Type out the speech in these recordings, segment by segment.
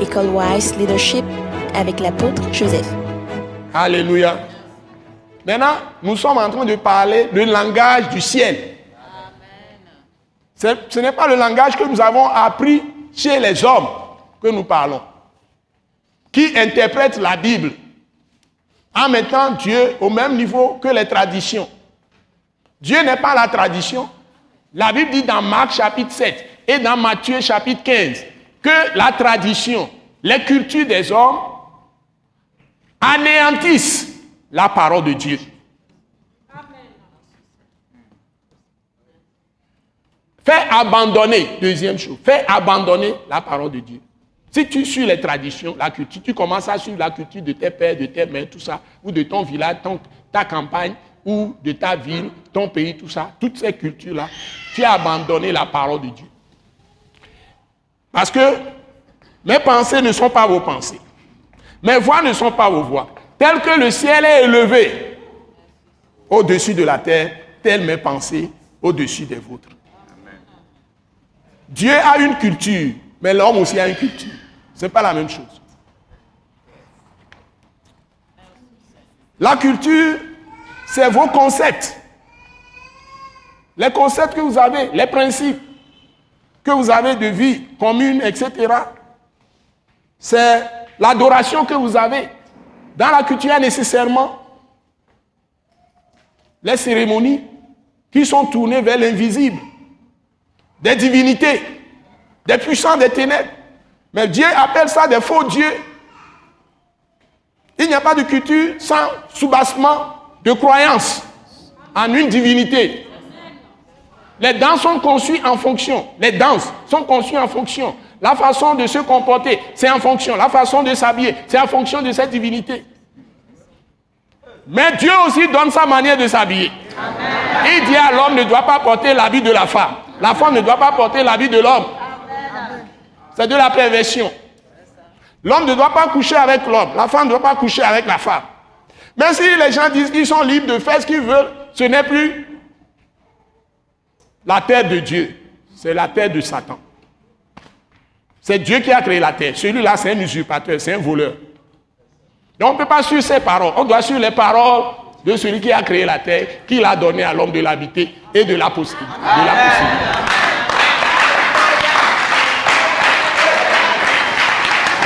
École Wise Leadership avec l'apôtre Joseph. Alléluia. Maintenant, nous sommes en train de parler le langage du ciel. Ce n'est pas le langage que nous avons appris chez les hommes que nous parlons, qui interprètent la Bible en mettant Dieu au même niveau que les traditions. Dieu n'est pas la tradition. La Bible dit dans Marc chapitre 7 et dans Matthieu chapitre 15 que la tradition, les cultures des hommes anéantissent la parole de Dieu. Fais abandonner, deuxième chose, fais abandonner la parole de Dieu. Si tu suis les traditions, la culture, tu commences à suivre la culture de tes pères, de tes mères, tout ça, ou de ton village, ta campagne, ou de ta ville, ton pays, tout ça, toutes ces cultures-là, tu as abandonné la parole de Dieu. Parce que mes pensées ne sont pas vos pensées. Mes voix ne sont pas vos voix. Tel que le ciel est élevé au-dessus de la terre, telles mes pensées au-dessus des vôtres. Dieu a une culture, mais l'homme aussi a une culture. Ce n'est pas la même chose. La culture, c'est vos concepts. Les concepts que vous avez, les principes que vous avez de vie commune, etc. C'est l'adoration que vous avez. Dans la culture, nécessairement les cérémonies qui sont tournées vers l'invisible des divinités, des puissants des ténèbres. Mais Dieu appelle ça des faux dieux. Il n'y a pas de culture sans soubassement de croyance en une divinité. Les danses sont conçues en fonction. Les danses sont conçues en fonction. La façon de se comporter, c'est en fonction. La façon de s'habiller, c'est en fonction de cette divinité. Mais Dieu aussi donne sa manière de s'habiller. Il dit à l'homme ne doit pas porter l'habit de la femme. La femme ne doit pas porter l'habit de l'homme. C'est de la perversion. L'homme ne doit pas coucher avec l'homme. La femme ne doit pas coucher avec la femme. Mais si les gens disent qu'ils sont libres de faire ce qu'ils veulent, ce n'est plus la terre de Dieu. C'est la terre de Satan. C'est Dieu qui a créé la terre. Celui-là, c'est un usurpateur, c'est un voleur. Donc on ne peut pas suivre ses paroles. On doit suivre les paroles de celui qui a créé la terre, qui l'a donné à l'homme de l'habiter et de la possibilité.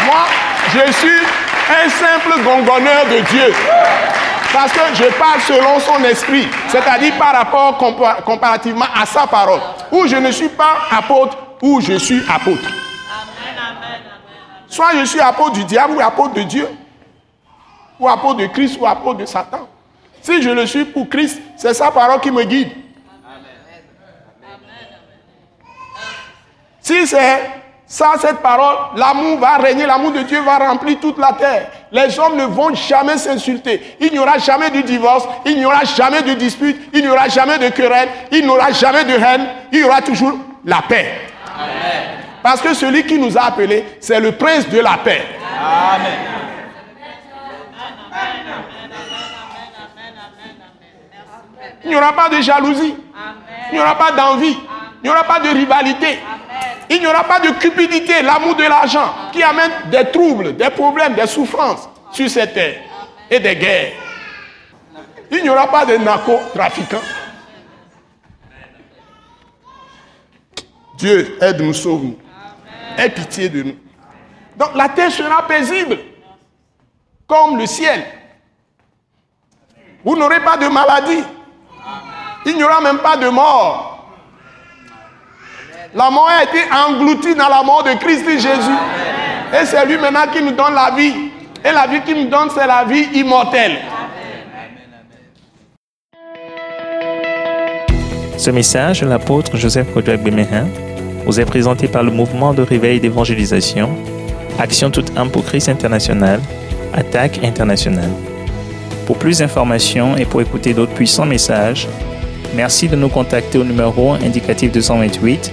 Moi, je suis un simple gongonneur de Dieu. Parce que je parle selon son esprit, c'est-à-dire par rapport comparativement à sa parole. Où je ne suis pas apôtre, ou je suis apôtre. Soit je suis apôtre du diable ou apôtre de Dieu, ou apôtre de Christ ou apôtre de Satan. Si je le suis pour Christ, c'est sa parole qui me guide. Si c'est ça, cette parole, l'amour va régner, l'amour de Dieu va remplir toute la terre. Les hommes ne vont jamais s'insulter. Il n'y aura jamais de divorce, il n'y aura jamais de dispute, il n'y aura jamais de querelle, il n'y aura jamais de haine, il y aura toujours la paix. Parce que celui qui nous a appelés, c'est le prince de la paix. Amen. Il n'y aura pas de jalousie. Il n'y aura pas d'envie. Il n'y aura pas de rivalité. Il n'y aura pas de cupidité, l'amour de l'argent, qui amène des troubles, des problèmes, des souffrances sur cette terre et des guerres. Il n'y aura pas de narcotrafiquants. Dieu aide-nous, sauve-nous. Aie pitié de nous. Donc la terre sera paisible, comme le ciel. Vous n'aurez pas de maladie. Il n'y aura même pas de mort. La mort a été engloutie dans la mort de Christ Jésus. Et c'est lui maintenant qui nous donne la vie. Et la vie qu'il nous donne, c'est la vie immortelle. Ce message de l'apôtre Joseph Kodouak Bemehin vous est présenté par le mouvement de réveil d'évangélisation, Action toute âme pour Christ international, Attaque internationale. Pour plus d'informations et pour écouter d'autres puissants messages, Merci de nous contacter au numéro indicatif 228